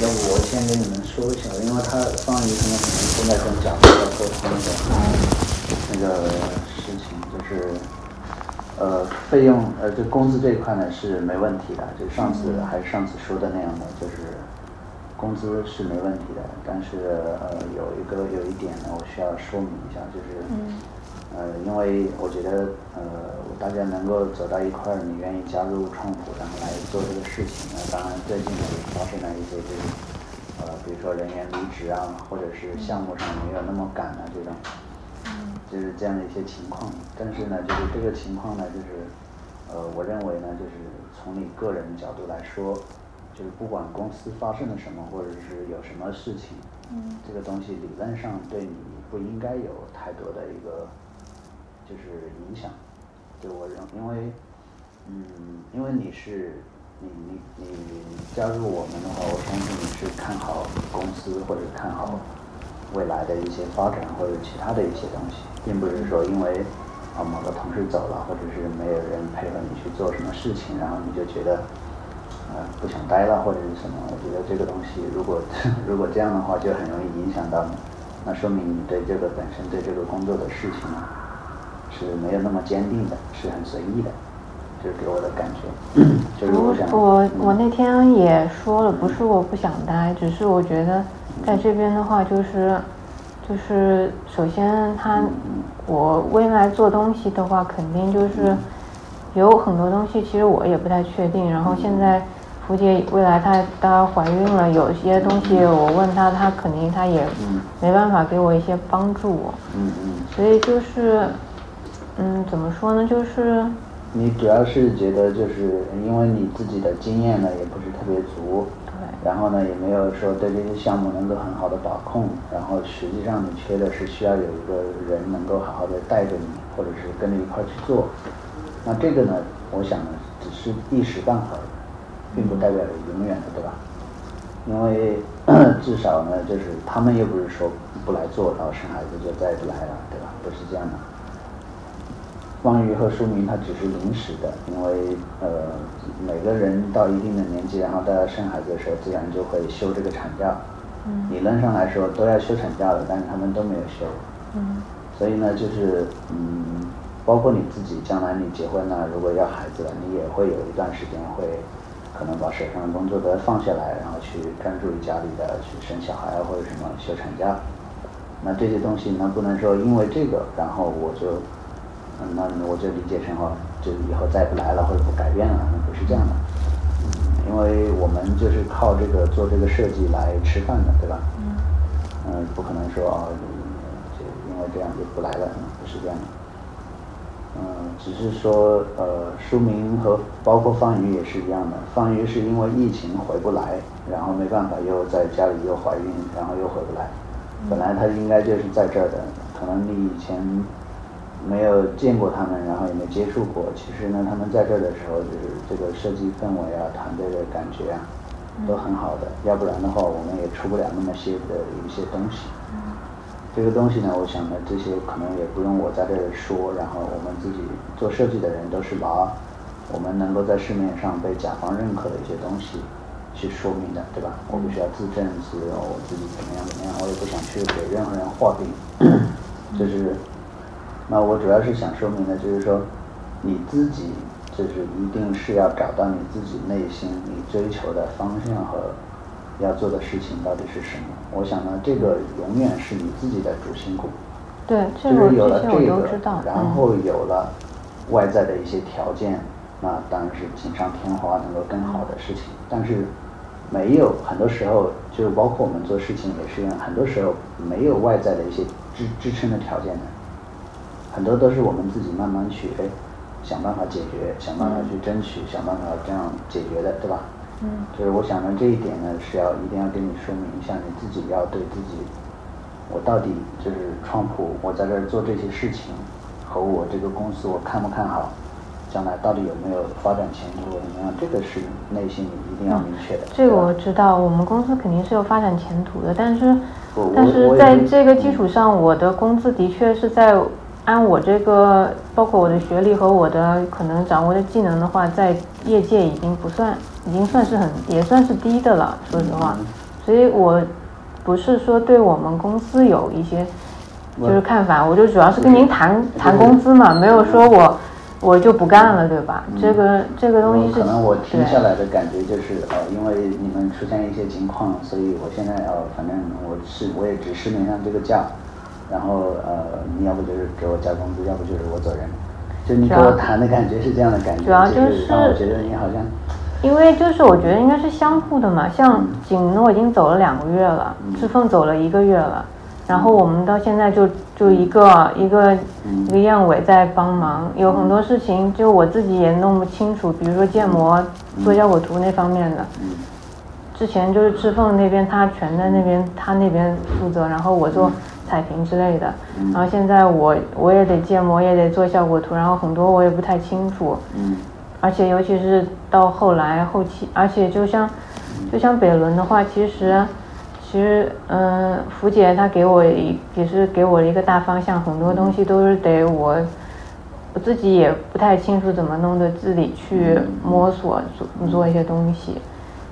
要不我先跟你们说一下，因为他方宇他们可能正在跟甲方在沟通的那个事情，就是呃费用呃这工资这一块呢是没问题的，就上次还是上次说的那样的，就是工资是没问题的，但是呃有一个有一点呢，我需要说明一下，就是呃因为我觉得呃大家能够走到一块儿，你愿意加入创普，然后来做这个事情，那当然最近呢也发生了一些就是呃比如说人员离职啊，或者是项目上没有那么赶啊这种。就是这样的一些情况，但是呢，就是这个情况呢，就是，呃，我认为呢，就是从你个人角度来说，就是不管公司发生了什么，或者是有什么事情，嗯。这个东西理论上对你不应该有太多的一个就是影响，对我认，因为，嗯，因为你是你你你加入我们的话，我相信你是看好公司或者看好未来的一些发展或者其他的一些东西，并不是说因为啊某个同事走了，或者是没有人配合你去做什么事情，然后你就觉得呃不想待了或者是什么。我觉得这个东西如果 如果这样的话，就很容易影响到你，那说明你对这个本身对这个工作的事情是没有那么坚定的，是很随意的，就是给我的感觉。就是我想，我嗯我那天也说了，不是我不想待，只是我觉得在这边的话，就是就是首先他我未来做东西的话，肯定就是有很多东西，其实我也不太确定。然后现在福姐未来她她怀孕了，有些东西我问她，她肯定她也嗯没办法给我一些帮助，嗯嗯。所以就是嗯怎么说呢，就是。你主要是觉得就是因为你自己的经验呢也不是特别足，对然后呢也没有说对这些项目能够很好的把控，然后实际上你缺的是需要有一个人能够好好的带着你，或者是跟着一块儿去做。那这个呢，我想呢只是一时半会儿，并不代表着永远的，对吧？因为 至少呢，就是他们又不是说不来做，然后生孩子就再也不来了，对吧？不是这样的。方瑜和书明他只是临时的，因为呃每个人到一定的年纪，然后大家生孩子的时候，自然就会休这个产假。嗯理论上来说都要休产假的，但是他们都没有休。嗯所以呢，就是嗯，包括你自己，将来你结婚了，如果要孩子了，你也会有一段时间会可能把手上的工作都放下来，然后去专注于家里的去生小孩啊或者什么休产假。那这些东西呢，不能说因为这个，然后我就，嗯，那我就理解成哦，就以后再不来了或者不改变了，那不是这样的。嗯，因为我们就是靠这个做这个设计来吃饭的，对吧？嗯嗯，不可能说哦，就因为这样就不来了，嗯不是这样的。嗯，只是说呃，书明和包括方瑜也是一样的。方瑜是因为疫情回不来，然后没办法又在家里又怀孕，然后又回不来。本来他应该就是在这儿的，可能你以前没有见过他们，然后也没接触过。其实呢，他们在这儿的时候，就是这个设计氛围啊、团队的感觉啊，都很好的。要不然的话，我们也出不了那么些的一些东西。这个东西呢，我想呢，这些可能也不用我在这儿说，然后我们自己做设计的人都是拿我们能够在市面上被甲方认可的一些东西去说明的，对吧？我不需要自证自我自己怎么样怎么样，我也不想去给任何人画饼，就是，那我主要是想说明的，就是说你自己就是一定是要找到你自己内心你追求的方向和要做的事情到底是什么。我想呢，这个永远是你自己的主心骨。对，这个就是有了这个然嗯后有了外在的一些条件，那当然是锦上添花，能够更好的事情。但是没有，很多时候就是包括我们做事情也是一样，很多时候没有外在的一些支支撑的条件的，很多都是我们自己慢慢去哎想办法解决，想办法去争取，想办法这样解决的，对吧？嗯就是我想呢，这一点呢是要一定要跟你说明一下，你自己要对自己，我到底就是创普，我在这儿做这些事情，和我这个公司我看不看好，将来到底有没有发展前途怎么样，这个是内心你一定要明确的。这个我知道，我们公司肯定是有发展前途的，但是但是在这个基础上，我的工资的确是在按我这个包括我的学历和我的可能掌握的技能的话，在业界已经不算，已经算是很也算是低的了，说实话。所以我不是说对我们公司有一些就是看法，我就主要是跟您谈谈工资嘛，没有说我我就不干了，对吧？这个这个东西是可能我听下来的感觉就是呃，因为你们出现一些情况，所以我现在呃，反正我是我也只市面上这个价，然后呃，你要不就是给我加工资，要不就是我走人。就你跟我谈的感觉是这样的感觉，主要就是让我觉得你好像。因为就是我觉得应该是相互的嘛，像景诺已经走了两个月了，志凤走了一个月了，然后我们到现在就就一个一个一个燕尾在帮忙，有很多事情就我自己也弄不清楚，比如说建模、做效果图那方面的，之前就是志凤那边他全在那边他那边负责，然后我做彩屏之类的，然后现在我我也得建模，也得做效果图，然后很多我也不太清楚。而且尤其是到后来后期，而且就像，就像北仑的话，其实，其实，嗯，福姐她给我一也是给我一个大方向，很多东西都是得我，我自己也不太清楚怎么弄的，自己去摸索做做一些东西。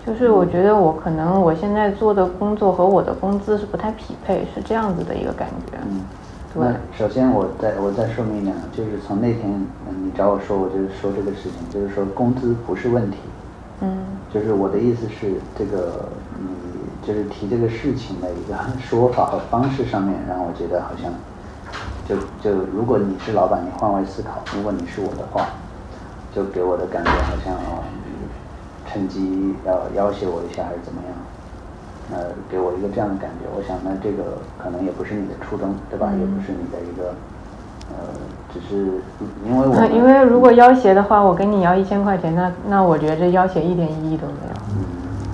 就是我觉得我可能我现在做的工作和我的工资是不太匹配，是这样子的一个感觉。嗯那首先，我再我再说明一点，就是从那天你找我说，我就是说这个事情，就是说工资不是问题。嗯。就是我的意思是，这个你就是提这个事情的一个 说法和方式上面，让我觉得好像，就就如果你是老板，你换位思考，如果你是我的话，就给我的感觉好像啊，趁机要要挟我一下，还是怎么样？呃，给我一个这样的感觉，我想那这个可能也不是你的初衷，对吧？也不是你的一个，呃，只是因为我因为如果要挟的话，我跟你要一千块钱，那那我觉得这要挟一点意义都没有。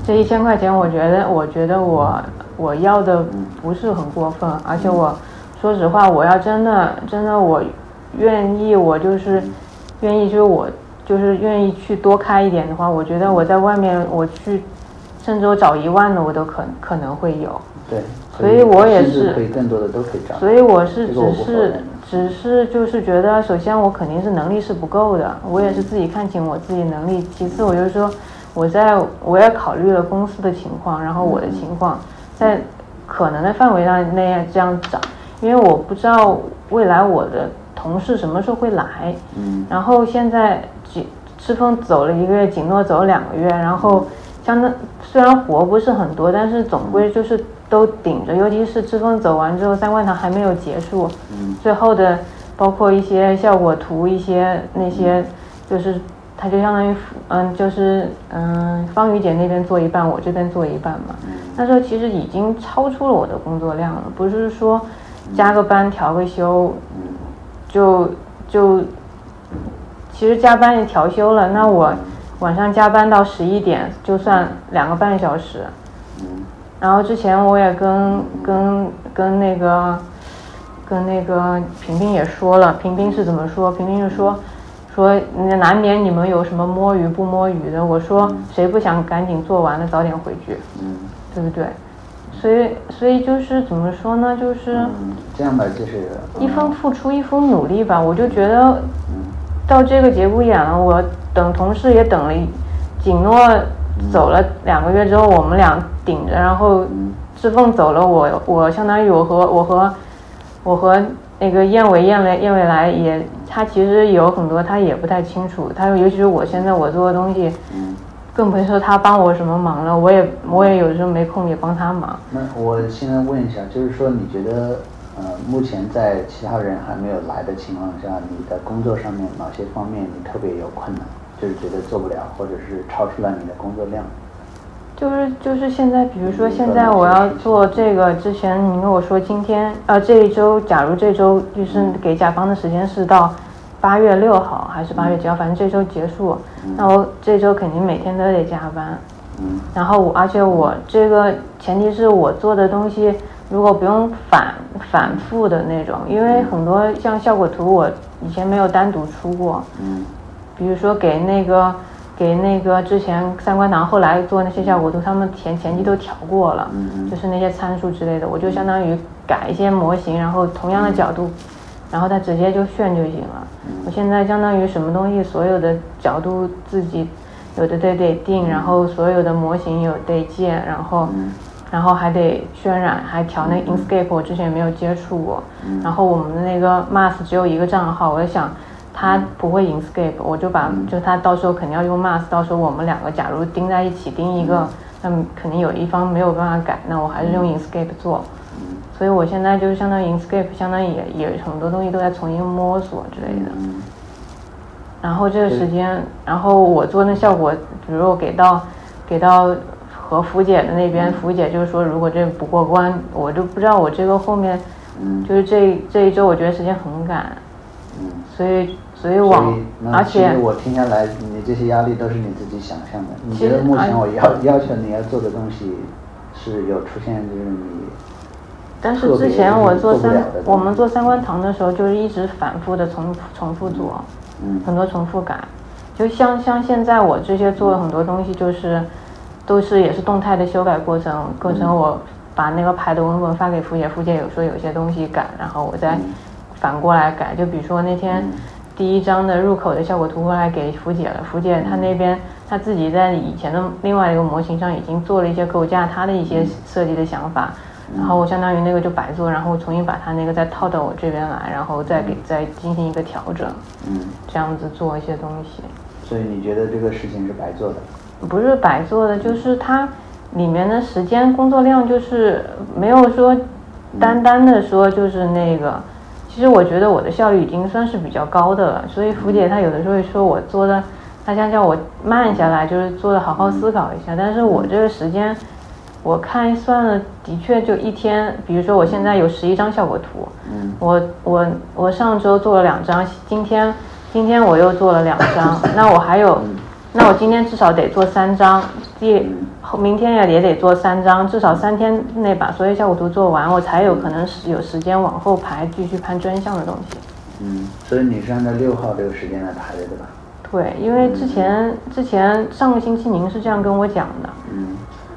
这一千块钱，我觉得我觉得我我要的不是很过分，而且我说实话，我要真的真的我愿意，我就是愿意，就是我就是愿意去多开一点的话，我觉得我在外面我去。甚至我找一万的，我都可可能会有。对，所以我也是可以更多的都可以找。所以我是只是只是就是觉得，首先我肯定是能力是不够的，我也是自己看清我自己能力。其次，我就说我在我也考虑了公司的情况，然后我的情况，在可能的范围上那样这样找，因为我不知道未来我的同事什么时候会来。嗯。然后现在景赤峰走了一个月，景诺走了两个月，然后。相当虽然活不是很多，但是总归就是都顶着。尤其是志峰走完之后，三观堂还没有结束，嗯最后的包括一些效果图，一些那些就是他就相当于嗯，就是嗯，方宇姐那边做一半，我这边做一半嘛。那时候其实已经超出了我的工作量了，不是说加个班调个休，就就其实加班也调休了，那我。晚上加班到十一点，就算两个半小时。然后之前我也跟跟跟那个跟那个平平也说了，平平是怎么说？平平就说说难免你们有什么摸鱼不摸鱼的。我说谁不想赶紧做完了早点回去？嗯，对不对？所以所以就是怎么说呢？就是这样吧，就是一分付出一分努力吧。我就觉得到这个节骨眼了，我。等同事也等了，景诺走了两个月之后，我们俩顶着，然后志凤走了，我我相当于我和我和我和那个燕尾燕尾燕尾来也，他其实有很多他也不太清楚，他尤其是我现在我做的东西，更别说他帮我什么忙了，我也我也有时候没空也帮他忙。那我现在问一下，就是说你觉得？呃，目前在其他人还没有来的情况下，你的工作上面哪些方面你特别有困难，就是觉得做不了，或者是超出了你的工作量？就是就是现在，比如说现在我要做这个，之前你跟我说今天呃这一周，假如这周就是给甲方的时间是到八月六号还是八月几号，反正这周结束，那我这周肯定每天都得加班。嗯。然后我而且我这个前提是我做的东西。如果不用反反复的那种，因为很多像效果图，我以前没有单独出过。嗯。比如说给那个给那个之前三观堂后来做那些效果图，他们前前期都调过了，就是那些参数之类的，我就相当于改一些模型，然后同样的角度，然后它直接就炫就行了。我现在相当于什么东西，所有的角度自己有的得得定，然后所有的模型有得建，然后。然后还得渲染，还调那 Inkscape，我之前没有接触过。然后我们的那个 Mass 只有一个账号，我在想他不会 Inkscape，我就把就他到时候肯定要用 Mass，到时候我们两个假如钉在一起钉一个，那肯定有一方没有办法改，那我还是用 Inkscape 做。所以我现在就是相当于 Inkscape，相当于也也很多东西都在重新摸索之类的。然后这个时间，然后我做那效果，比如我给到给到。和福姐的那边，福姐就是说，如果这不过关，我就不知道我这个后面，就是这这一周，我觉得时间很赶，嗯，所以所以往，而且我听下来，你这些压力都是你自己想象的。你觉得目前我要要求你要做的东西是有出现就是你，但是之前我做三我们做三观堂的时候，就是一直反复的重重复做，嗯，很多重复改，就像像现在我这些做的很多东西就是。都是也是动态的修改过程，过程我把那个牌的文本发给付姐，付姐有说有些东西改，然后我再反过来改。就比如说那天第一张的入口的效果图过来给福姐了，福姐她那边她自己在以前的另外一个模型上已经做了一些构架，她的一些设计的想法，然后我相当于那个就白做，然后重新把它那个再套到我这边来，然后再给再进行一个调整，嗯，这样子做一些东西。所以你觉得这个事情是白做的？不是白做的，就是它里面的时间工作量就是没有说单单的说就是那个。其实我觉得我的效率已经算是比较高的了，所以福姐她有的时候会说我做的，她想叫我慢下来，就是做的好好思考一下。但是我这个时间，我看算了，的确就一天。比如说我现在有十一张效果图，嗯我我我上周做了两张，今天今天我又做了两张，那我还有。那我今天至少得做三张，第后明天也也得做三张，至少三天内把所有效果图做完，我才有可能是有时间往后排继续拍专项的东西。嗯，所以你是按照六号这个时间来排的，对吧？对，因为之前之前上个星期您是这样跟我讲的。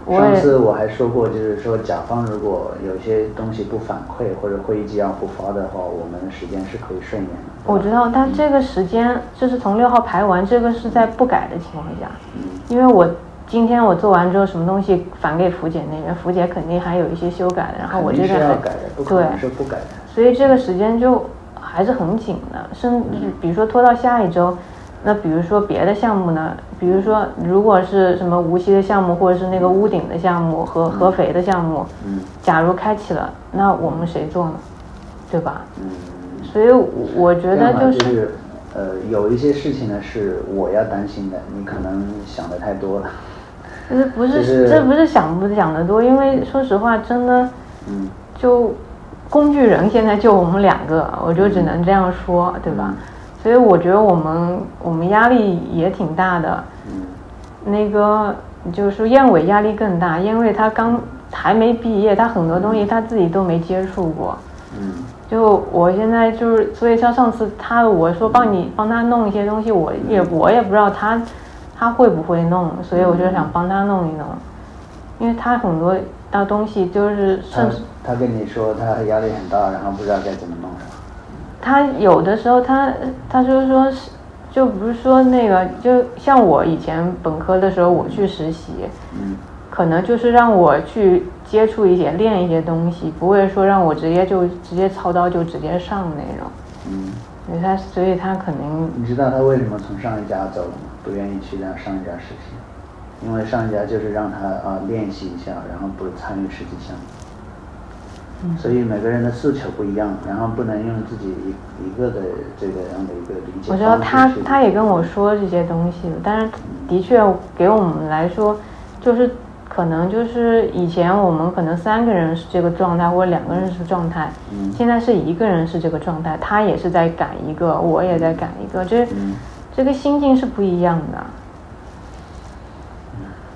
嗯。上次我还说过，就是说甲方如果有些东西不反馈或者会议纪要不发的话，我们的时间是可以顺延的。我知道，但这个时间就是从六号排完，这个是在不改的情况下。嗯。因为我今天我做完之后，什么东西返给福姐那边，福姐肯定还有一些修改的，然后我这边还对是不改的。所以这个时间就还是很紧的，甚至比如说拖到下一周。那比如说别的项目呢？比如说，如果是什么无锡的项目，或者是那个屋顶的项目和合肥的项目，嗯，假如开启了，那我们谁做呢？对吧？嗯，所以我觉得就是，呃，有一些事情呢是我要担心的，你可能想的太多了。这不是，这不是想不想的多，因为说实话，真的，嗯，就工具人现在就我们两个，我就只能这样说，对吧？所以我觉得我们我们压力也挺大的，那个就是燕尾压力更大，因为他刚还没毕业，他很多东西他自己都没接触过。嗯，就我现在就是，所以像上次他我说帮你帮他弄一些东西，我也我也不知道他他会不会弄，所以我就想帮他弄一弄，因为他很多的东西就是甚至他跟你说他压力很大，然后不知道该怎么弄。他有的时候，他他就是说，就不是说那个，就像我以前本科的时候，我去实习，嗯，可能就是让我去接触一些、练一些东西，不会说让我直接就直接操刀就直接上那种，嗯，所以他所以他肯定。你知道他为什么从上一家走了吗？不愿意去让上一家实习，因为上一家就是让他啊练习一下，然后不参与实际项目。所以每个人的诉求不一样，然后不能用自己一一个的这个样的一个理解。我知道他他也跟我说这些东西，但是的确给我们来说，就是可能就是以前我们可能三个人是这个状态，或者两个人是状态，现在是一个人是这个状态，他也是在赶一个，我也在赶一个，这这个心境是不一样的。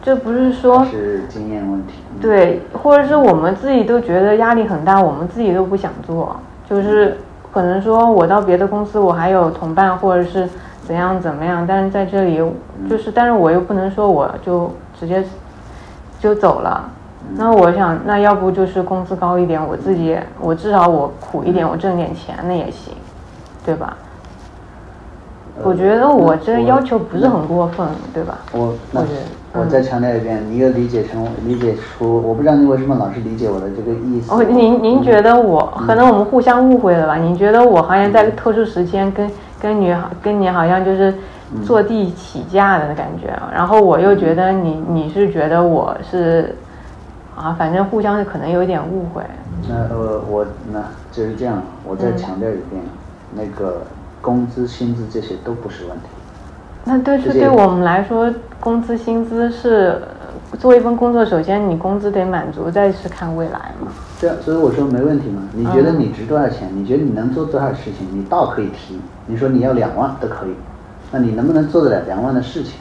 这不是说，是经验问题。对，或者是我们自己都觉得压力很大，我们自己都不想做。就是可能说我到别的公司，我还有同伴，或者是怎样怎么样，但是在这里，就是，但是我又不能说我就直接就走了。那我想，那要不就是工资高一点，我自己，我至少我苦一点，我挣点钱那也行，对吧？我觉得我这要求不是很过分，对吧？我那我再强调一遍，你又理解成理解出，我不知道你为什么老是理解我的这个意思。哦，您您觉得我可能我们互相误会了吧？您觉得我好像在特殊时间跟跟你跟你好像就是坐地起价的感觉，然后我又觉得你你是觉得我是啊，反正互相可能有一点误会。那呃我那就是这样，我再强调一遍，那个工资薪资这些都不是问题。那对是对我们来说，工资薪资是做一份工作，首先你工资得满足，再是看未来嘛。对啊，所以我说没问题嘛。你觉得你值多少钱？你觉得你能做多少事情？你倒可以提。你说你要两万都可以，那你能不能做得了两万的事情？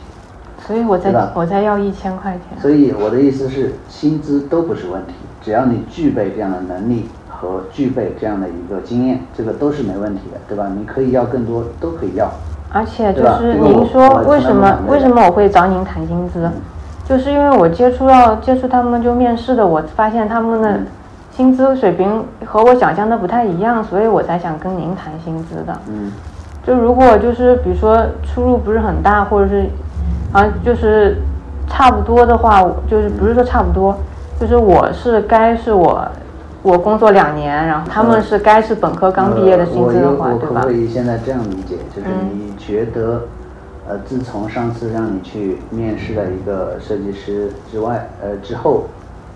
所以我在我在要一千块钱。所以我的意思是，薪资都不是问题，只要你具备这样的能力和具备这样的一个经验，这个都是没问题的，对吧？你可以要更多，都可以要。而且就是您说为什么为什么我会找您谈薪资，就是因为我接触到接触他们就面试的，我发现他们的薪资水平和我想象的不太一样，所以我才想跟您谈薪资的。嗯，就如果就是比如说出入不是很大，或者是啊就是差不多的话，就是不是说差不多，就是我是该是我。我工作两年，然后他们是该是本科刚毕业的薪资的话，对吧？我可不可以现在这样理解，就是你觉得，呃，自从上次让你去面试了一个设计师之外，呃之后，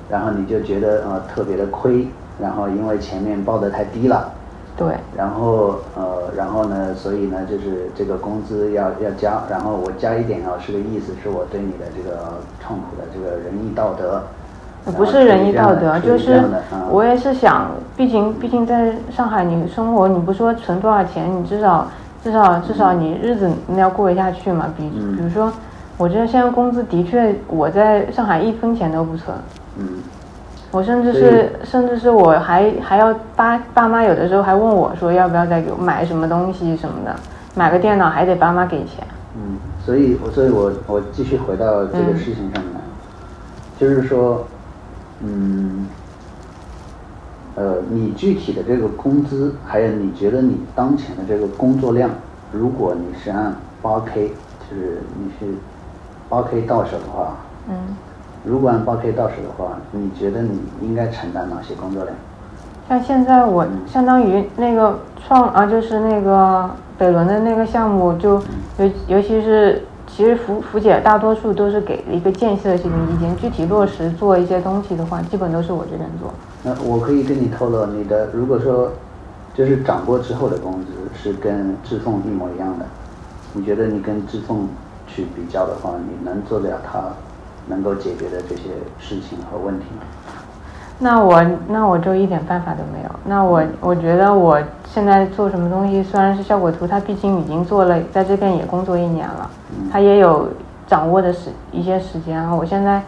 然后你就觉得呃特别的亏，然后因为前面报的太低了，对，然后呃然后呢，所以呢就是这个工资要要加，然后我加一点啊是个意思是我对你的这个痛苦的这个仁义道德。不是仁义道德，就是我也是想，毕竟毕竟在上海你生活，你不说存多少钱，你至少至少至少你日子你要过得下去嘛。比比如说，我觉得现在工资的确我在上海一分钱都不存。嗯。我甚至是甚至是我还还要爸爸妈有的时候还问我说要不要再给我买什么东西什么的，买个电脑还得爸妈给钱。嗯，所以我所以我我继续回到这个事情上面，就是说。嗯，呃，你具体的这个工资，还有你觉得你当前的这个工作量，如果你是按八 K，就是你是八 K 到手的话，嗯，如果按八 K 到手的话，你觉得你应该承担哪些工作量？像现在我相当于那个创啊，就是那个北仑的那个项目，就尤尤其是。其实福福姐大多数都是给一个建设性的意见，具体落实做一些东西的话，基本都是我这边做。那我可以跟你透露，你的如果说就是涨过之后的工资是跟志凤一模一样的，你觉得你跟志凤去比较的话，你能做得了他能够解决的这些事情和问题吗？那我那我就一点办法都没有。那我我觉得我现在做什么东西，虽然是效果图，它毕竟已经做了，在这边也工作一年了，它也有掌握的时一些时间。我现在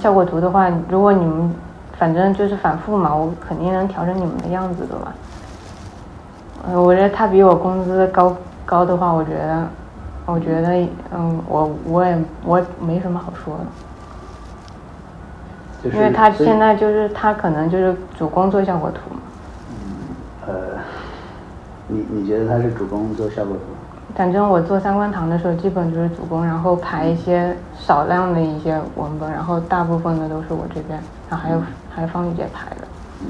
效果图的话，如果你们反正就是反复嘛，我肯定能调整你们的样子的吧。呃，我觉得他比我工资高高的话，我觉得我觉得嗯，我我也我没什么好说的。因为他现在就是他可能就是主攻做效果图嘛。嗯，呃，你你觉得他是主攻做效果图？反正我做三观堂的时候，基本就是主攻，然后排一些少量的一些文本，然后大部分的都是我这边，然后还有还有方宇姐排的。嗯。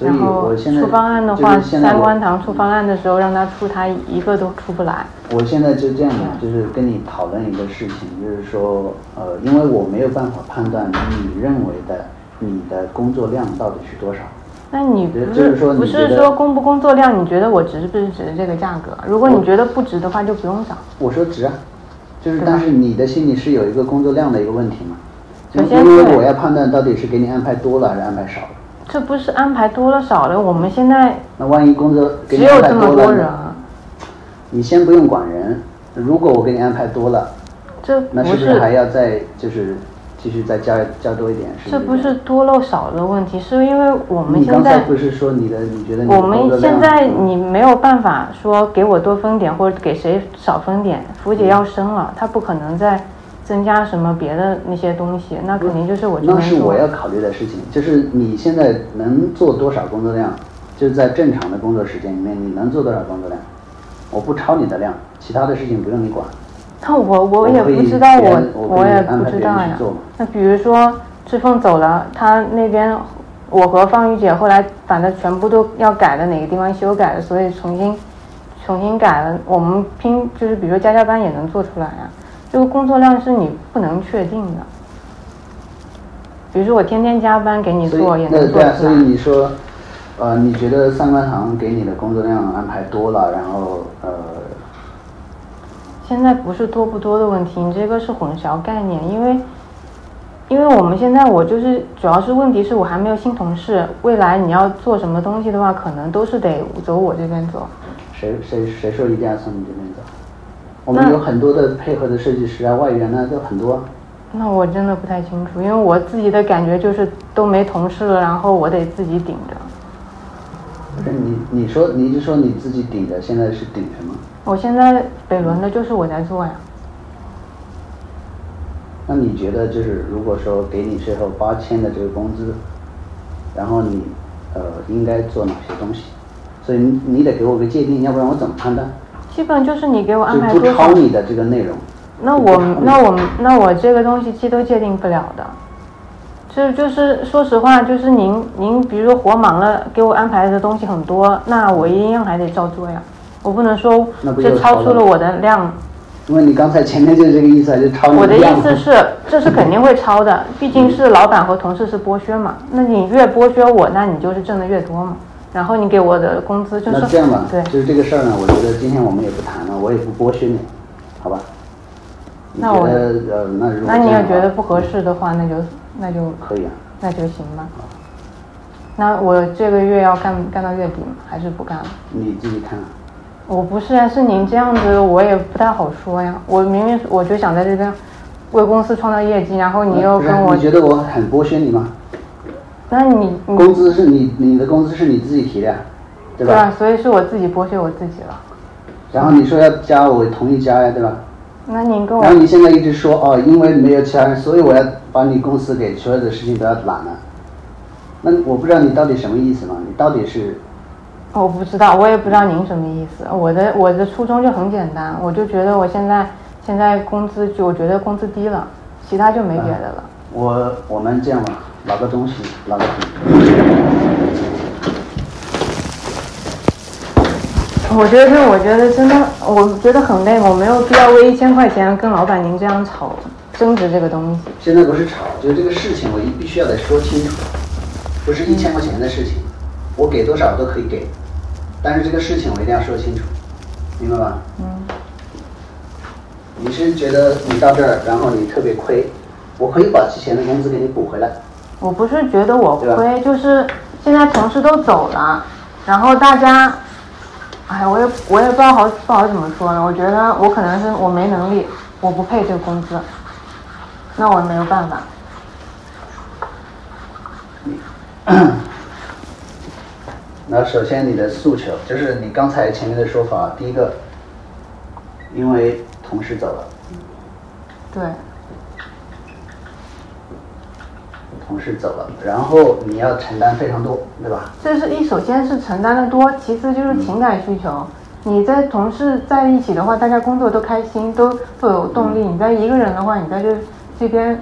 然后出方案的话，三观堂出方案的时候，让他出，他一个都出不来。我现在就这样，就是跟你讨论一个事情，就是说，呃，因为我没有办法判断你认为的你的工作量到底是多少。那你不是不是说工不工作量？你觉得我值不值这个价格？如果你觉得不值的话，就不用找。我说值啊，就是但是你的心里是有一个工作量的一个问题嘛？首先，因为我要判断到底是给你安排多了还是安排少了。这不是安排多了少了，我们现在那万一工作只有这么多人，你先不用管人。如果我给你安排多了，这那是不是还要再就是继续再加加多一点？这不是多漏少的问题，是因为我们现在不是说你的你觉得我们现在你没有办法说给我多分点或者给谁少分点。福姐要生了，她不可能再。增加什么别的那些东西，那肯定就是我这边那是我要考虑的事情，就是你现在能做多少工作量，就是在正常的工作时间里面，你能做多少工作量？我不超你的量，其他的事情不用你管。那我我也不知道，我我也不知道呀。那比如说志凤走了，他那边我和方宇姐后来反正全部都要改的哪个地方修改了，所以重新重新改了。我们拼就是比如说加加班也能做出来呀。这个工作量是你不能确定的。比如说我天天加班给你做也能做出来。所以你说，呃，你觉得上官堂给你的工作量安排多了，然后呃。现在不是多不多的问题，你这个是混淆概念，因为，因为我们现在我就是主要是问题是我还没有新同事，未来你要做什么东西的话，可能都是得走我这边走。谁谁谁说一定要从你这边走？我们有很多的配合的设计师啊，外援呢都很多。那我真的不太清楚，因为我自己的感觉就是都没同事了，然后我得自己顶着。不是你你说你就说你自己顶着，现在是顶什么？我现在北仑的就是我在做呀。那你觉得就是如果说给你最后八千的这个工资，然后你呃应该做哪些东西？所以你你得给我个界定，要不然我怎么判断？基本就是你给我安排多少。不超你的这个内容。那我那我那我这个东西其实都界定不了的。这就是说实话，就是您您比如说活忙了，给我安排的东西很多，那我一样还得照做呀。我不能说这超出了我的量，因为你刚才前面就是这个意思，就超我的意思是，这是肯定会超的，毕竟是老板和同事是剥削嘛。那你越剥削我，那你就是挣的越多嘛。然后你给我的工资就是。那这样吧，对，就是这个事儿呢，我觉得今天我们也不谈了，我也不剥削你，好吧？那我呃，那如果那你要觉得不合适的话，那就那就可以啊，那就行吧。那我这个月要干干到月底吗？还是不干了？你自己看。啊我不是啊，是您这样子，我也不太好说呀。我明明我就想在这边为公司创造业绩，然后你又跟我，你觉得我很剥削你吗？那你工资是你你的工资是你自己提的，对吧？对啊，所以是我自己剥削我自己了。然后你说要加，我同意加呀，对吧？那您跟我，然后你现在一直说哦，因为没有其他人，所以我要把你公司给所有的事情都要揽了。那我不知道你到底什么意思嘛？你到底是？我不知道，我也不知道您什么意思。我的我的初衷就很简单，我就觉得我现在现在工资就我觉得工资低了，其他就没别的了。我我们这样吧，拿个东西，拿个。我觉得我觉得真的，我觉得很累，我没有必要为一千块钱跟老板您这样吵争执这个东西。现在不是吵，就是这个事情，我一必须要得说清楚，不是一千块钱的事情，我给多少都可以给。但是这个事情我一定要说清楚，明白吧？嗯。你是觉得你到这儿，然后你特别亏，我可以把之前的工资给你补回来。我不是觉得我亏，就是现在同事都走了，然后大家，哎，我也我也不知道好不好怎么说呢。我觉得我可能是我没能力，我不配这个工资，那我没有办法。那首先你的诉求就是你刚才前面的说法，第一个，因为同事走了，对，同事走了，然后你要承担非常多，对吧？这是一，首先是承担的多，其次就是情感需求。你在同事在一起的话，大家工作都开心，都都有动力。你在一个人的话，你在这这边，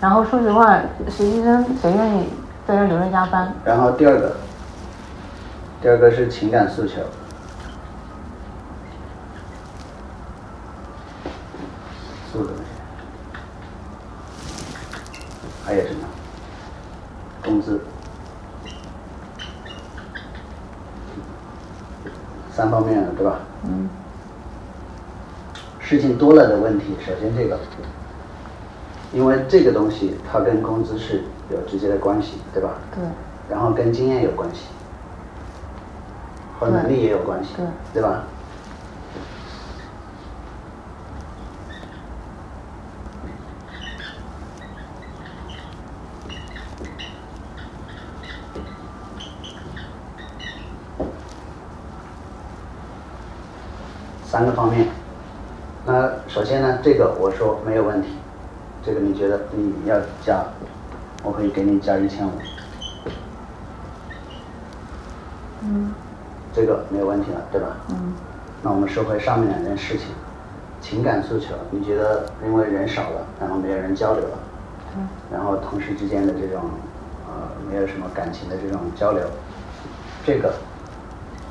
然后说实话，实习生谁愿意？在这留着加班。然后第二个，第二个是情感诉求。素质还有什么？工资。三方面的对吧？嗯。事情多了的问题，首先这个，因为这个东西它跟工资是。有直接的关系，对吧？对。然后跟经验有关系，和能力也有关系，对，对吧？三个方面。那首先呢，这个我说没有问题，这个你觉得你要加？我可以给你加一千五，嗯，这个没有问题了，对吧？嗯，那我们说回上面两件事情，情感诉求，你觉得因为人少了，然后没有人交流了，嗯，然后同事之间的这种呃没有什么感情的这种交流，这个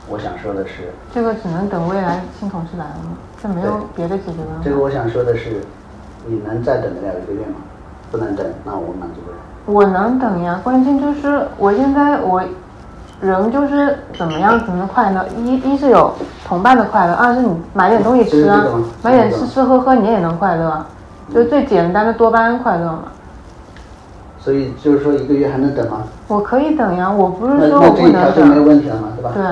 我想说的是，这个只能等未来新同事来了吗？这没有别的解决办法。这个我想说的是，你能再等得了一个月吗？不能等，那我满足不了。我能等呀，关键就是我现在我人就是怎么样才能快乐？一一是有同伴的快乐，二是你买点东西吃啊买点吃吃喝喝你也能快乐啊，就最简单的多巴胺快乐嘛。所以就是说一个月还能等吗？我可以等呀，我不是说那这一条我不能就没有。问题了嘛，对吧？对，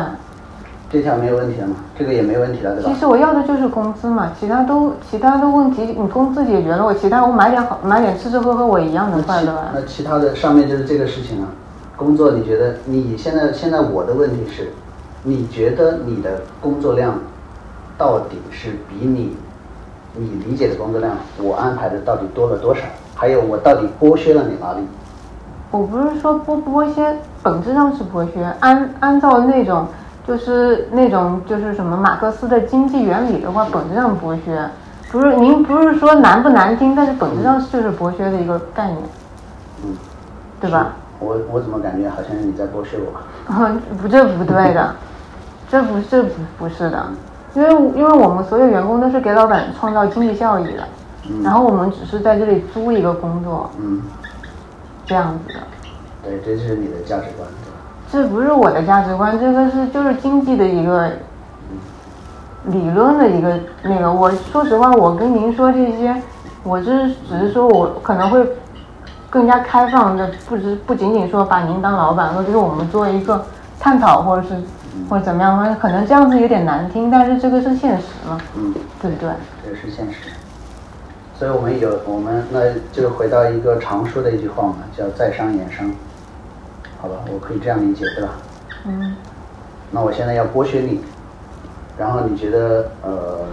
这条没有问题了嘛，这个也没问题了，对吧其？实我要的就是工资嘛，其他都其他的问题你工资解决了，我其他我买点好买点吃吃喝喝我一样那能快其乐啊。那其他的上面就是这个事情了。工作你觉得你现在现在我的问题是，你觉得你的工作量到底是比你你理解的工作量我安排的到底多了多少？还有我到底剥削了你哪里？我不是说剥剥削，本质上是剥削。按按照那种就是那种就是什么马克思的经济原理的话，本质上剥削。不是您不是说难不难听，但是本质上就是剥削的一个概念，嗯，对吧？我我怎么感觉好像是你在剥削我？嗯，不，这不对的，这不是不不是的，因为因为我们所有员工都是给老板创造经济效益的，然后我们只是在这里租一个工作，嗯，这样子的。对，这就是你的价值观？这不是我的价值观，这个是就是经济的一个理论的一个那个。我说实话，我跟您说这些，我就是只是说我可能会更加开放的，不只不仅仅说把您当老板，或者是我们做一个探讨，或者是或者怎么样，可能这样子有点难听，但是这个是现实嘛，嗯。对不对？这是现实。所以我们有我们那就回到一个常说的一句话嘛，叫在商言商，好吧，我可以这样理解，对吧？嗯，那我现在要剥削你，然后你觉得呃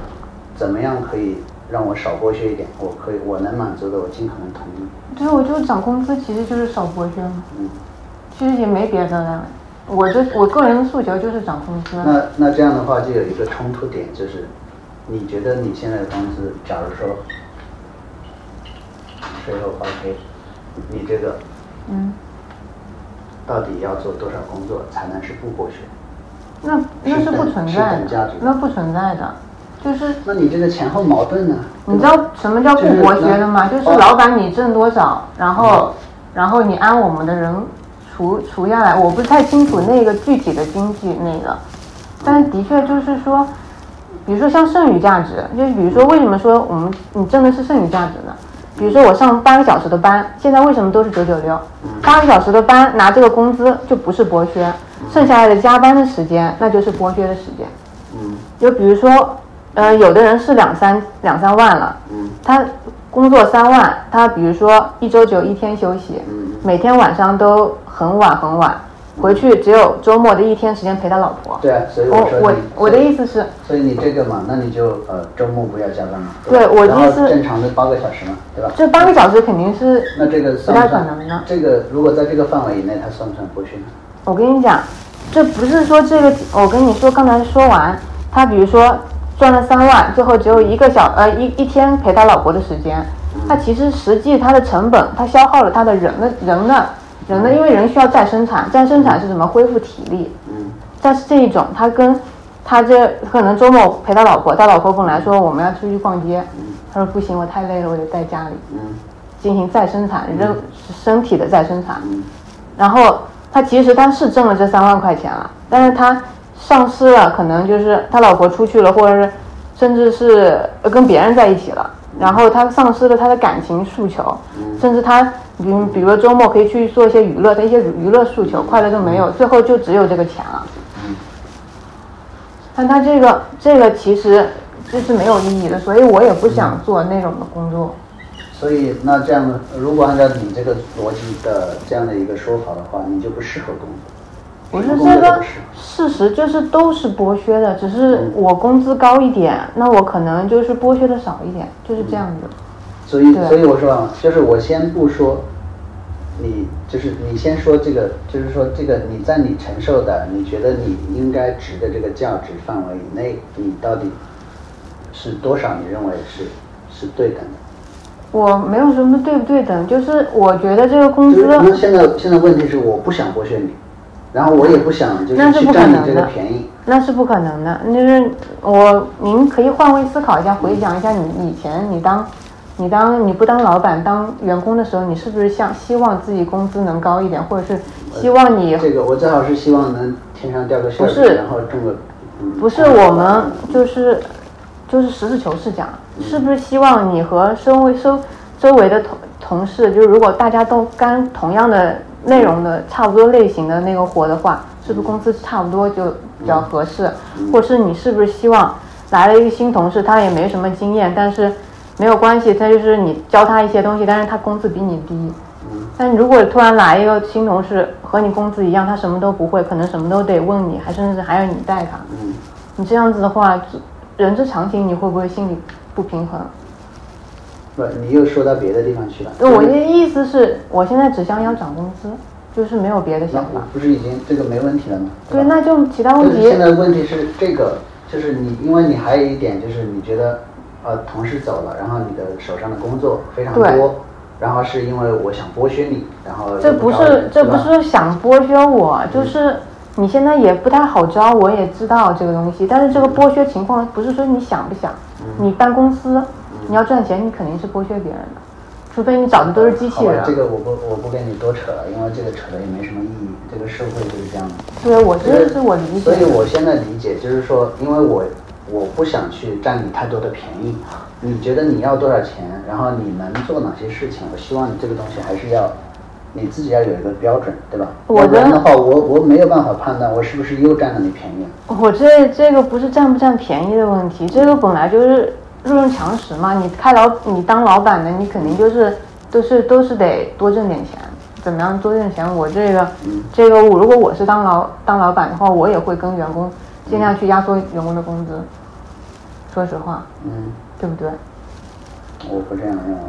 怎么样可以让我少剥削一点？我可以我能满足的，我尽可能同意。对我就是涨工资，其实就是少剥削嘛，嗯，其实也没别的了。我这我个人的诉求就是涨工资。那那这样的话就有一个冲突点，就是你觉得你现在的工资，假如说税后八 K，你这个嗯。到底要做多少工作才能是不剥削？那那是不存在的等价值，那不存在的，就是那你这个前后矛盾呢？你知道什么叫不剥削的吗？就是老板你挣多少，然后然后你按我们的人除除下来，我不是太清楚那个具体的经济那个，但是的确就是说，比如说像剩余价值，就是比如说为什么说我们你挣的是剩余价值呢？比如说我上八个小时的班，现在为什么都是九九六？八个小时的班拿这个工资就不是剥削，剩下来的加班的时间那就是剥削的时间。嗯就比如说，呃，有的人是两三两三万了，嗯他工作三万，他比如说一周只有一天休息，嗯每天晚上都很晚很晚，回去只有周末的一天时间陪他老婆。对啊，所以我我我的意思是，所以你这个嘛，那你就呃周末不要加班了。对我的意思正常的八个小时嘛，对吧？这八个小时肯定是那这个不太可能的。这个如果在这个范围以内，他算不算剥削呢？我跟你讲，这不是说这个，我跟你说，刚才说完，他比如说赚了三万，最后只有一个小呃一一天陪他老婆的时间，他其实实际他的成本，他消耗了他的人的人的人呢，因为人需要再生产，再生产是什么？恢复体力。嗯但是这一种，他跟他这可能周末陪他老婆，他老婆本来说我们要出去逛街，他说不行，我太累了，我得在家里嗯进行再生产，人身体的再生产。嗯然后他其实他是挣了这三万块钱了，但是他丧失了可能就是他老婆出去了，或者是甚至是呃跟别人在一起了，然后他丧失了他的感情诉求，甚至他比如比如说周末可以去做一些娱乐，他一些娱乐诉求快乐都没有，最后就只有这个钱了。但他这个这个其实这是没有意义的，所以我也不想做那种的工作。所以那这样的，如果按照你这个逻辑的这样的一个说法的话，你就不适合工作。不是这个事实，就是都是剥削的，只是我工资高一点，那我可能就是剥削的少一点，就是这样子。所以，所以我说啊，就是我先不说，你就是你先说这个，就是说这个你在你承受的，你觉得你应该值的这个价值范围以内，你到底是多少？你认为是是对等的？我没有什么对不对等，就是我觉得这个工资那现在现在问题是我不想剥削你，然后我也不想就那是不可去占你这个能的便宜。那是不可能的。就是我，您可以换位思考一下，回想一下你以前你当，你当你不当老板当员工的时候，你是不是想希望自己工资能高一点，或者是希望你这个我最好是希望能天上掉个馅饼，然后中个。嗯不是我们就是就是实事求是讲，是不是希望你和周围周周围的同同事，就是如果大家都干同样的内容的差不多类型的那个活的话，是不是工资差不多就比较合适？或是你是不是希望来了一个新同事，他也没什么经验，但是没有关系，他就是你教他一些东西，但是他工资比你低。但如果突然来一个新同事，和你工资一样，他什么都不会，可能什么都得问你，还甚至还要你带他。嗯，你这样子的话，人之常情，你会不会心里不平衡？不，你又说到别的地方去了。我的意思是，我现在只想要涨工资，就是没有别的想法。不是已经这个没问题了吗？对，那就其他问题现。在问题是这个，就是你，因为你还有一点就是你觉得，呃，同事走了，然后你的手上的工作非常多，然后是因为我想剥削你，然后这不是这不是想剥削我，就是你现在也不太好招，我也知道这个东西，但是这个剥削情况不是说你想不想，你办公司你要赚钱，你肯定是剥削别人的，除非你找的都是机器人。这个我不我不跟你多扯了，因为这个扯的也没什么意义，这个社会就是这样的。对，我这是我理解所以。我现在理解就是说，因为我我不想去占你太多的便宜，你觉得你要多少钱，然后你能做哪些事情，我希望你这个东西还是要你自己要有一个标准，对吧？我的话，我我没有办法判断我是不是又占了你便宜。我这这个不是占不占便宜的问题，这个本来就是弱肉强食嘛。你开老你当老板的，你肯定就是都是都是得多挣点钱。怎么样多挣钱？我这个、嗯这个我如果我是当老当老板的话，我也会跟员工尽量去压缩员工的工资。说实话，嗯，对不对？我不这样认为。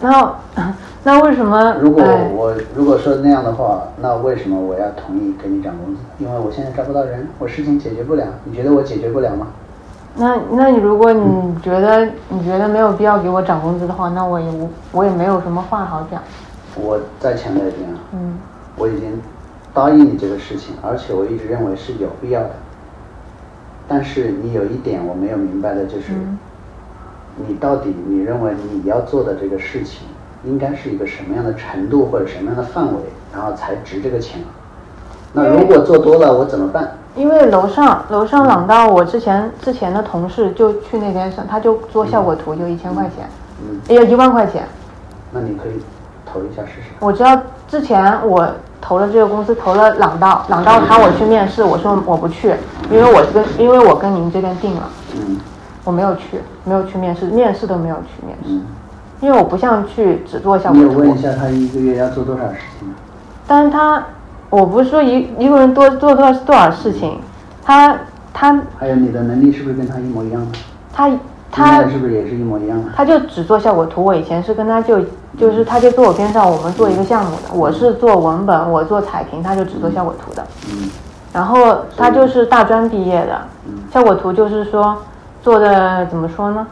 那 那为什么？如果哎我如果说那样的话，那为什么我要同意给你涨工资？因为我现在招不到人，我事情解决不了。你觉得我解决不了吗？那那你如果你觉得你觉得没有必要给我涨工资的话，那我也无我也没有什么话好讲。我再强调一遍啊，嗯。我已经答应你这个事情，而且我一直认为是有必要的。但是你有一点我没有明白的就是，嗯你到底你认为你要做的这个事情，应该是一个什么样的程度或者什么样的范围，然后才值这个钱？那如果做多了，我怎么办？因为楼上楼上朗道，我之前之前的同事就去那边上，他就做效果图，就一千块钱，嗯，也有一万块钱。那你可以投一下试试。我知道之前我投了这个公司，投了朗道，朗道他我去面试，我说我不去，因为我跟因为我跟您这边定了，嗯我没有去，没有去面试，面试都没有去面试，嗯，因为我不像去只做效果图你有问一。下他一个月要做多少事情吗？但是他，我不是说一一个人多做多少多少事情，他他还有你的能力是不是跟他一模一样的？他现他在是不是也是一模一样的？他就只做效果图，我以前是跟他就就是他就坐我边上，我们做一个项目的，我是做文本，我做彩屏，他就只做效果图的。嗯。然后他就是大专毕业的，效果图就是说做的怎么说呢，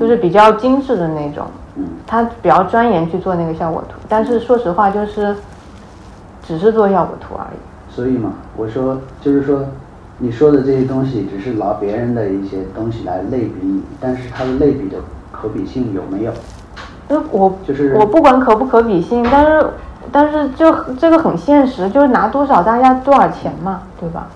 就是比较精致的那种，嗯。他比较钻研去做那个效果图，但是说实话就是只是做效果图而已。所以嘛，我说就是说，你说的这些东西只是拿别人的一些东西来类比你，但是它的类比的可比性有没有？那我就是我不管可不可比性，但是但是就这个很现实，就是拿多少大家多少钱嘛，对吧？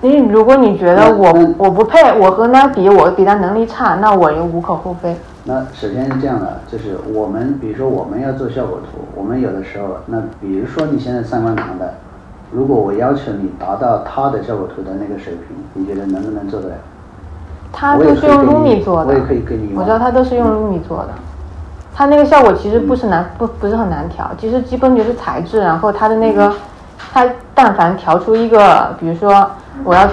你如果你觉得我我不配，我和他比，我比他能力差，那我又无可厚非。那首先是这样的，就是我们比如说我们要做效果图，我们有的时候，那比如说你现在三观堂的，如果我要求你达到他的效果图的那个水平，你觉得能不能做得了？他都是用 Lumi 做的，我也可以给你我知道他都是用 Lumi 做的。他那个效果其实不是难，不不是很难调，其实基本就是材质，然后他的那个，它但凡调出一个，比如说我要，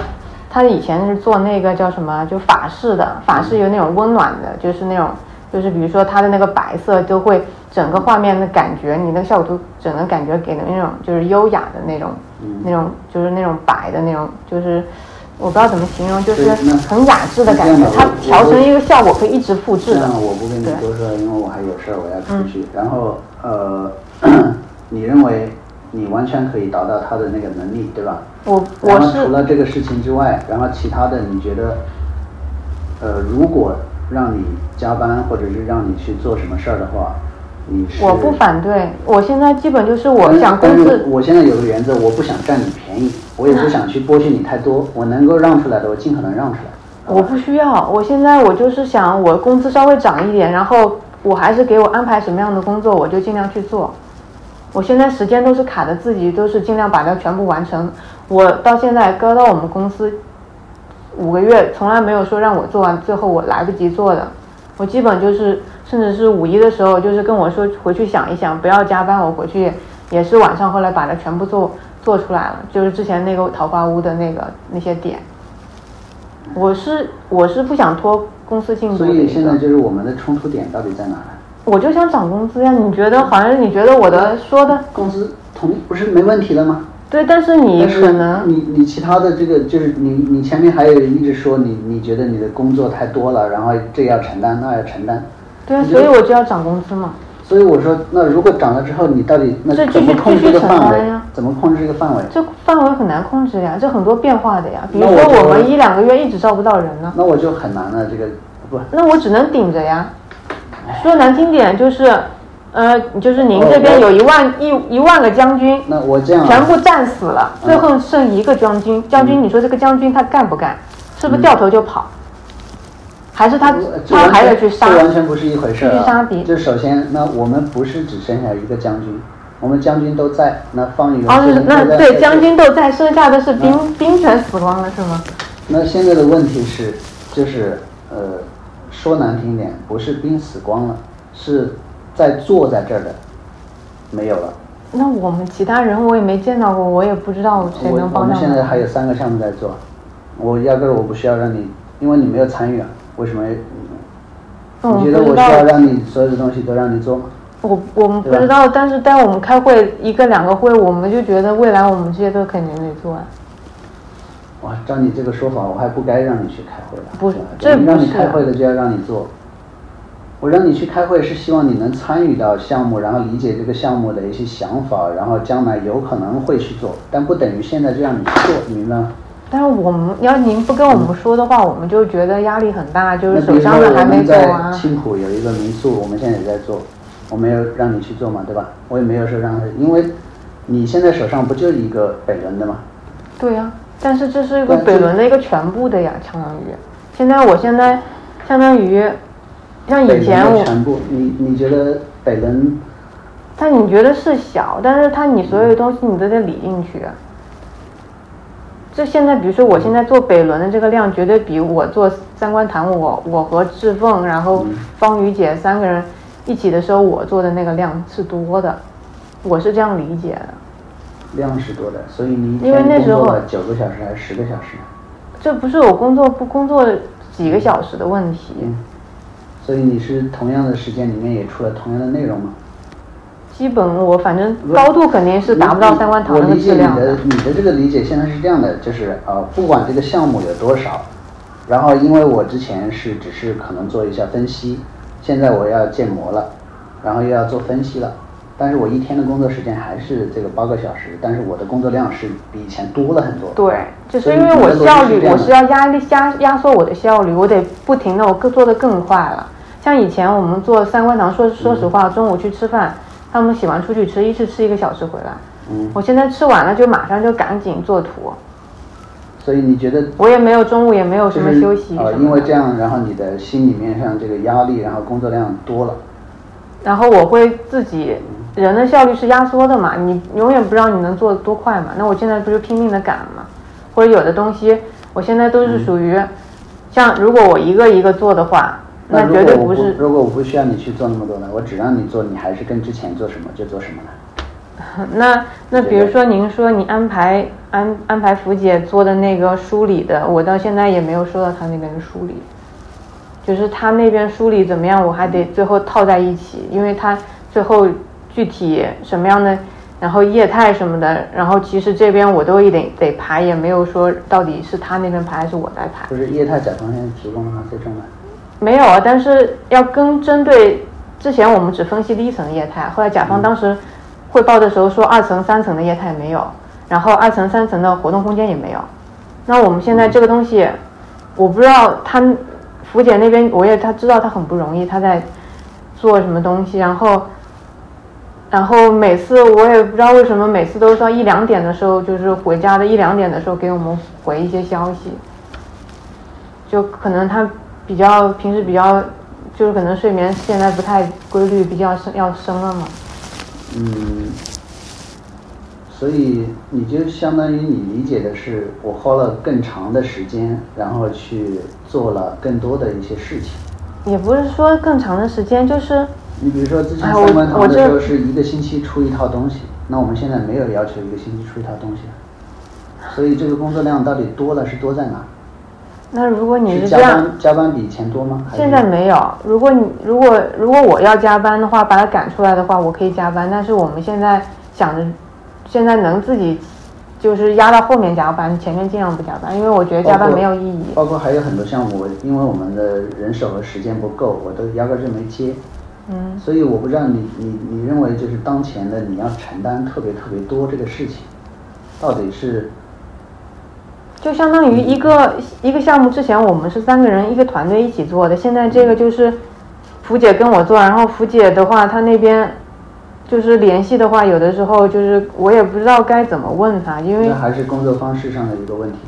他以前是做那个叫什么，就法式的，法式有那种温暖的，就是那种，就是比如说它的那个白色就会整个画面的感觉，你那个效果图整个感觉给的那种就是优雅的那种，那种就是那种白的那种，就是我不知道怎么形容，就是很雅致的感。觉它调成一个效果可以一直复制的。我不跟你多说，因为我还有事儿，我要出去。嗯然后呃，你认为你完全可以达到他的那个能力，对吧？我我是除了这个事情之外，然后其他的你觉得，呃，如果让你加班或者是让你去做什么事儿的话，你是我不反对，我现在基本就是我想公司，我现在有个原则，我不想占你便宜，我也不想去剥削你太多，我能够让出来的，我尽可能让出来。我不需要，我现在我就是想我工资稍微涨一点，然后我还是给我安排什么样的工作，我就尽量去做。我现在时间都是卡的，自己都是尽量把它全部完成。我到现在刚到我们公司五个月，从来没有说让我做完，最后我来不及做的。我基本就是，甚至是五一的时候，就是跟我说回去想一想，不要加班。我回去也是晚上，后来把它全部做做出来了，就是之前那个桃花坞的那个那些点。我是我是不想拖公司进度所以现在就是我们的冲突点到底在哪呢？我就想涨工资呀。你觉得好像你觉得我的说的工资同不是没问题的吗？对，但是你可能你你其他的这个就是你你前面还有一直说你你觉得你的工作太多了，然后这要承担那要承担，对啊，所以我就要涨工资嘛。所以我说那如果涨了之后你到底那怎么控制这个范围承担呀？怎么控制这个范围？这范围很难控制呀，这很多变化的呀。比如说我们一两个月一直招不到人呢，那我就很难了，这个不那我只能顶着呀。说难听点就是，呃，就是您这边有一万一一万个将军，那我这样啊全部战死了，嗯最后剩一个将军。将军，你说这个将军他干不干？是不是掉头就跑？还是他他还得去杀？这完全不是一回事儿去杀啊！敌就首先，那我们不是只剩下一个将军，我们将军都在，那方宇哦，是那对将军都在，剩下的是兵嗯兵全死光了是吗？那现在的问题是，就是呃，说难听点，不是兵死光了，是在坐在这儿的没有了。那我们其他人我也没见到过，我也不知道谁我我能帮上们现在还。有三个项目在做，我压根儿我不需要让你，因为你没有参与啊，为什么？嗯你觉得我需要让你所有的东西都让你做吗？我我们不知道，但是带我们开会一个两个会，我们就觉得未来我们这些都肯定得做啊。哇，照你这个说法，我还不该让你去开会了。不是这不让你开会的就要让你做。我让你去开会是希望你能参与到项目，然后理解这个项目的一些想法，然后将来有可能会去做，但不等于现在就让你去做，你明白吗？但是我们要您不跟我们说的话，我们就觉得压力很大，就是手上的还没在做完。青浦有一个民宿，我们现在也在做，我没有让你去做嘛，对吧？我也没有说让，因为你现在手上不就一个北仑的吗？对呀、但是这是一个北仑的一个全部的呀，相当于。现在我现在相当于像以前我全部，你你觉得北仑但你觉得是小，但是它你所有的东西你都得理进去啊。这现在，比如说我现在做北仑的这个量，绝对比我做三观堂我我和志凤，然后嗯方宇姐三个人一起的时候，我做的那个量是多的，我是这样理解的。量是多的，所以你一因为天工那时候九个小时还是十个小时？这不是我工作不工作几个小时的问题，嗯，所以你是同样的时间里面也出了同样的内容吗？基本我反正高度肯定是达不到三观堂那个我理解质量的你的。你的这个理解现在是这样的，就是呃，不管这个项目有多少，然后因为我之前是只是可能做一下分析，现在我要建模了，然后又要做分析了，但是我一天的工作时间还是这个八个小时，但是我的工作量是比以前多了很多。对，就是因为我效率，我是要压力压压缩我的效率，我得不停的我更做的更快了。像以前我们做三观堂，说说实话，中午去吃饭，他们喜欢出去吃，一次吃一个小时回来。嗯，我现在吃完了就马上就赶紧做图，所以你觉得我也没有中午也没有什么休息呃，什么的。因为这样，然后你的心里面上这个压力，然后工作量多了。然后我会自己，人的效率是压缩的嘛，你永远不知道你能做得多快嘛。那我现在不就拼命的赶嘛？或者有的东西，我现在都是属于，像如果我一个一个做的话，那绝对不是。如果我不需要你去做那么多呢，我只让你做，你还是跟之前做什么就做什么呢？那那比如说您说你安排安安排福姐做的那个梳理的，我到现在也没有收到她那边的梳理，就是她那边梳理怎么样，我还得最后套在一起，因为她最后具体什么样的然后业态什么的，然后其实这边我都得得排，也没有说到底是他那边排还是我在排。就是业态甲方先提供了吗？最终的？没有啊，但是要跟针对之前我们只分析第一层的业态，后来甲方当时汇报的时候说二层、三层的业态没有，然后二层、三层的活动空间也没有。那我们现在这个东西，我不知道他福姐那边，我也他知道他很不容易，他在做什么东西，然后。然后每次我也不知道为什么，每次都是到一两点的时候，就是回家的一两点的时候给我们回一些消息。就可能他比较平时比较，就是可能睡眠现在不太规律，比较生要生了嘛。嗯，所以你就相当于你理解的是，我花了更长的时间，然后去做了更多的一些事情。也不是说更长的时间，就是。你比如说之前三观堂的时候是一个星期出一套东西，那我们现在没有要求一个星期出一套东西，所以这个工作量到底多了是多在哪？那如果你是加班加班比以前多吗？现在没有。如果你如果如果我要加班的话，把它赶出来的话，我可以加班。但是我们现在想着，现在能自己就是压到后面加班，前面尽量不加班，因为我觉得加班没有意义。包括还有很多项目，因为我们的人手和时间不够，我都压根就没接。嗯，所以我不知道你你你认为就是当前的你要承担特别特别多这个事情，到底是？就相当于一个一个项目，之前我们是三个人一个团队一起做的，现在这个就是福姐跟我做，然后福姐的话，她那边就是联系的话，有的时候就是我也不知道该怎么问她，因为那还是工作方式上的一个问题，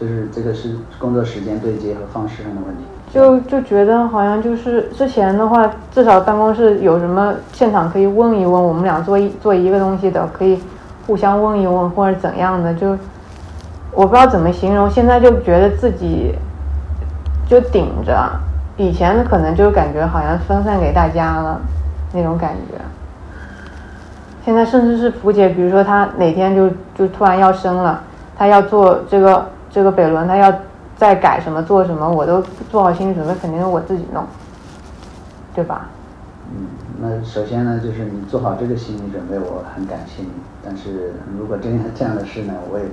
就是这个是工作时间对接和方式上的问题。就就觉得好像就是之前的话，至少办公室有什么现场可以问一问，我们俩做一做一个东西的，可以互相问一问或者怎样的，就我不知道怎么形容。现在就觉得自己就顶着，以前可能就感觉好像分散给大家了那种感觉。现在甚至是福姐，比如说她哪天就就突然要生了，她要做这个这个北仑，她要。在改什么做什么，我都做好心理准备，肯定是我自己弄，对吧？嗯，那首先呢，就是你做好这个心理准备，我很感谢你。但是如果真这样的事呢，我也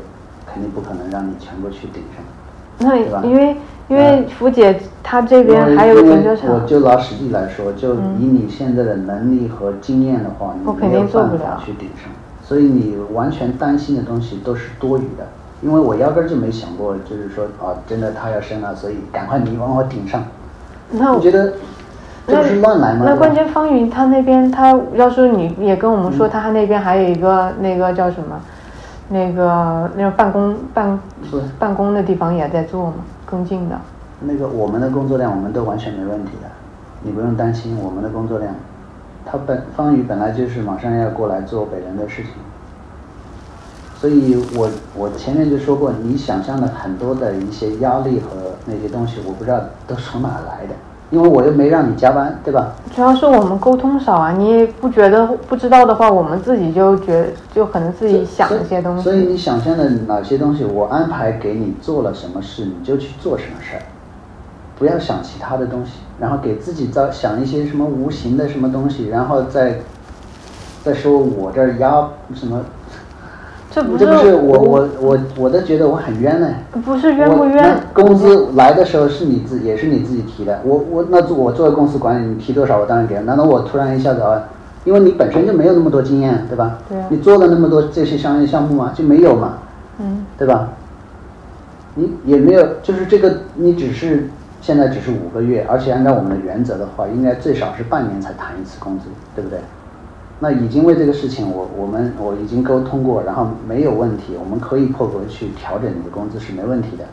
肯定不可能让你全部去顶上，那因为因为福姐她这边还有个停车场。我就拿实际来说，就以你现在的能力和经验的话，你没有办法去顶上，所以你完全担心的东西都是多余的。因为我压根儿就没想过，就是说啊，真的他要生了，所以赶快你帮我顶上。那我觉得这不是乱来吗？那关键方云他那边，他要是你也跟我们说，他那边还有一个那个叫什么，那个那个办公办办公的地方也在做嘛，跟进的。那个我们的工作量，我们都完全没问题的，你不用担心我们的工作量。他本方宇本来就是马上要过来做北人的事情。所以我我前面就说过，你想象的很多的一些压力和那些东西，我不知道都从哪来的，因为我又没让你加班，对吧？主要是我们沟通少啊，你不觉得不知道的话，我们自己就觉就可能自己想一些东西。所以你想象的哪些东西，我安排给你做了什么事，你就去做什么事儿，不要想其他的东西，然后给自己造想一些什么无形的什么东西，然后再再说我这儿压什么。这不是我我我我都觉得我很冤呢。不是冤不冤？工资来的时候是你自也是你自己提的，我我那我作为公司管理，你提多少我当然给。难道我突然一下子啊？因为你本身就没有那么多经验，对吧？对你做了那么多这些商业项目吗？就没有嘛？嗯。对吧？你也没有，就是这个，你只是现在只是五个月，而且按照我们的原则的话，应该最少是半年才谈一次工资，对不对？那已经为这个事情，我我们我已经沟通过，然后没有问题，我们可以破格去调整你的工资是没问题的，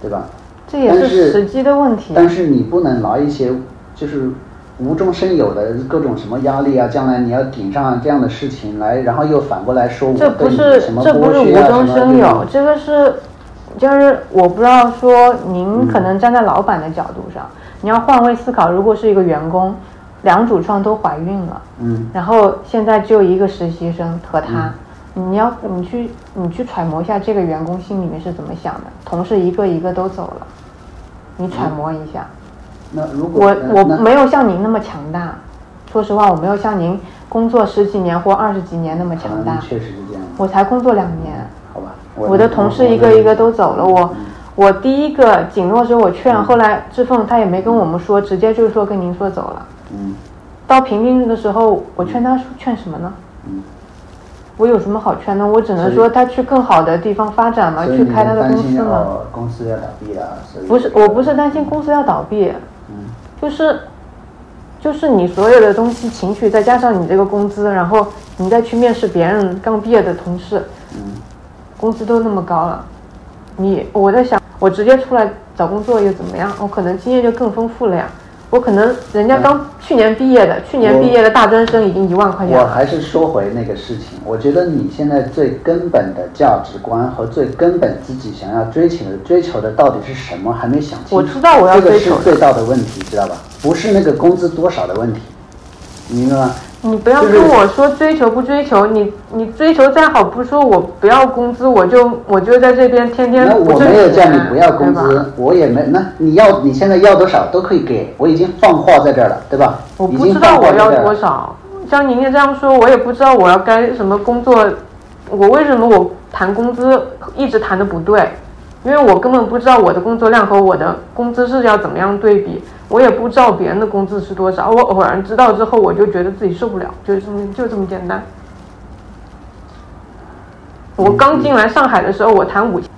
对吧？这也是时机的问题。但是你不能拿一些就是无中生有的各种什么压力啊，将来你要顶上这样的事情来，然后又反过来说我这不是这不是无中生有，这个是就是我不知道说您可能站在老板的角度上，你要换位思考，如果是一个员工。两主创都怀孕了，嗯，然后现在只有一个实习生和他，你要你去你去揣摩一下这个员工心里面是怎么想的。同事一个一个都走了，你揣摩一下。那如果我我没有像您那么强大，说实话我没有像您工作十几年或二十几年那么强大。确实是这样。我才工作两年，好吧，我的同事一个一个都走了，我我第一个景诺是我劝，后来志凤他也没跟我们说，直接就说跟您说走了。嗯到平定日的时候，我劝他说劝什么呢？嗯，我有什么好劝呢？我只能说他去更好的地方发展嘛，去开他的公司嘛。哦，公司要倒闭了，不是，我不是担心公司要倒闭，嗯就是就是你所有的东西情绪，再加上你这个工资，然后你再去面试别人刚毕业的同事，嗯工资都那么高了，你我在想，我直接出来找工作又怎么样？我可能经验就更丰富了呀。我可能人家刚去年毕业的，去年毕业的大专生已经一万块钱了。我还是说回那个事情，我觉得你现在最根本的价值观和最根本自己想要追求的追求的到底是什么，还没想清楚。我知道我要这个追求的是最大的问题，知道吧？不是那个工资多少的问题，你明白吗？你不要跟我说追求不追求，你你追求再好，不说我不要工资，我就我就在这边天天那我没有叫你不要工资，我也没，那你要你现在要多少都可以给，我已经放话在这儿了，对吧？我不知道我要多少，像您这样说，我也不知道我要该什么工作，我为什么我谈工资一直谈的不对？因为我根本不知道我的工作量和我的工资是要怎么样对比，我也不知道别人的工资是多少，我偶然知道之后，我就觉得自己受不了，就这么就这么简单。我刚进来上海的时候，我谈五千，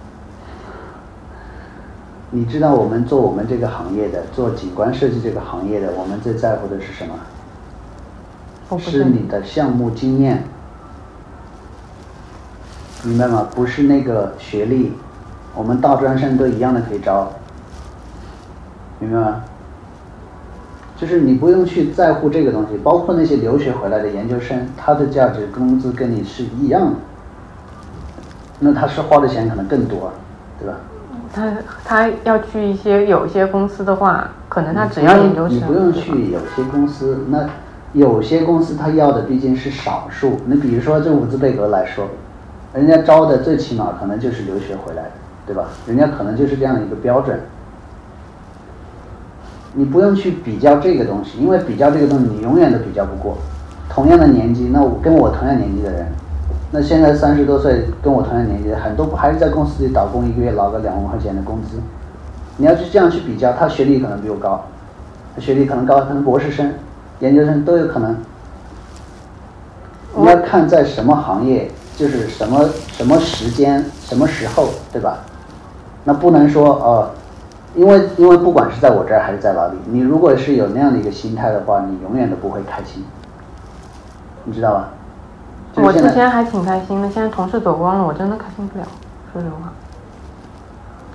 你知道我们做我们这个行业的，做景观设计这个行业的，我们最在乎的是什么？是你的项目经验，明白吗？不是那个学历，我们大专生都一样的可以招，明白吗？就是你不用去在乎这个东西，包括那些留学回来的研究生，他的价值工资跟你是一样的，那他是花的钱可能更多，对吧？他他要去一些有一些公司的话，可能他只要研究生，你不用去有些公司，那有些公司他要的毕竟是少数。你比如说这伍兹贝格来说，人家招的最起码可能就是留学回来的，对吧？人家可能就是这样的一个标准。你不用去比较这个东西，因为比较这个东西你永远都比较不过。同样的年纪，那我跟我同样年纪的人，那现在三十多岁跟我同样年纪的很多不还是在公司里打工，一个月拿个两万块钱的工资。你要去这样去比较，他学历可能比我高，学历可能高，可能博士生、研究生都有可能。你要看在什么行业，就是什么什么时间、什么时候，对吧？那不能说哦，因为因为不管是在我这儿还是在哪里，你如果是有那样的一个心态的话，你永远都不会开心，你知道吧？就是我之前还挺开心的，现在同事走光了，我真的开心不了，说实话。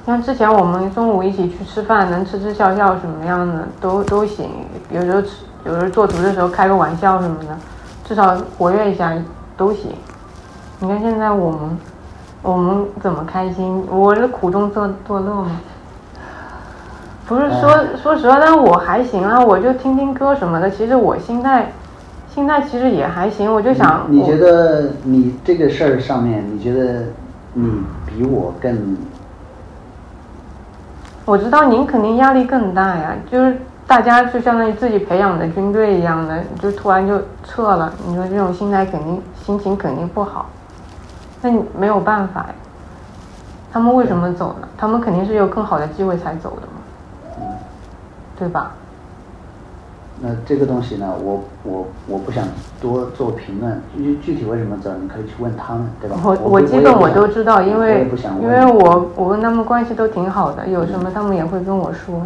像之前我们中午一起去吃饭，能吃吃笑笑什么样的都都行，有时候吃，有时候做图的时候开个玩笑什么的，至少活跃一下都行。你看现在我们，我们怎么开心？我是苦中作作乐吗？不是说说实话，但我还行啊，我就听听歌什么的。其实我心态，心态其实也还行，我就想，我你觉得你这个事儿上面，你觉得你比我更我知道您肯定压力更大呀，就是大家就相当于自己培养的军队一样的，就突然就撤了，你说这种心态肯定心情肯定不好，那你没有办法呀。他们为什么走呢？他们肯定是有更好的机会才走的嘛，对吧？那这个东西呢，我我我不想多做评论，具具体为什么走，你可以去问他们，对吧？我我基本我都知道，因为因为我我跟他们关系都挺好的，有什么他们也会跟我说。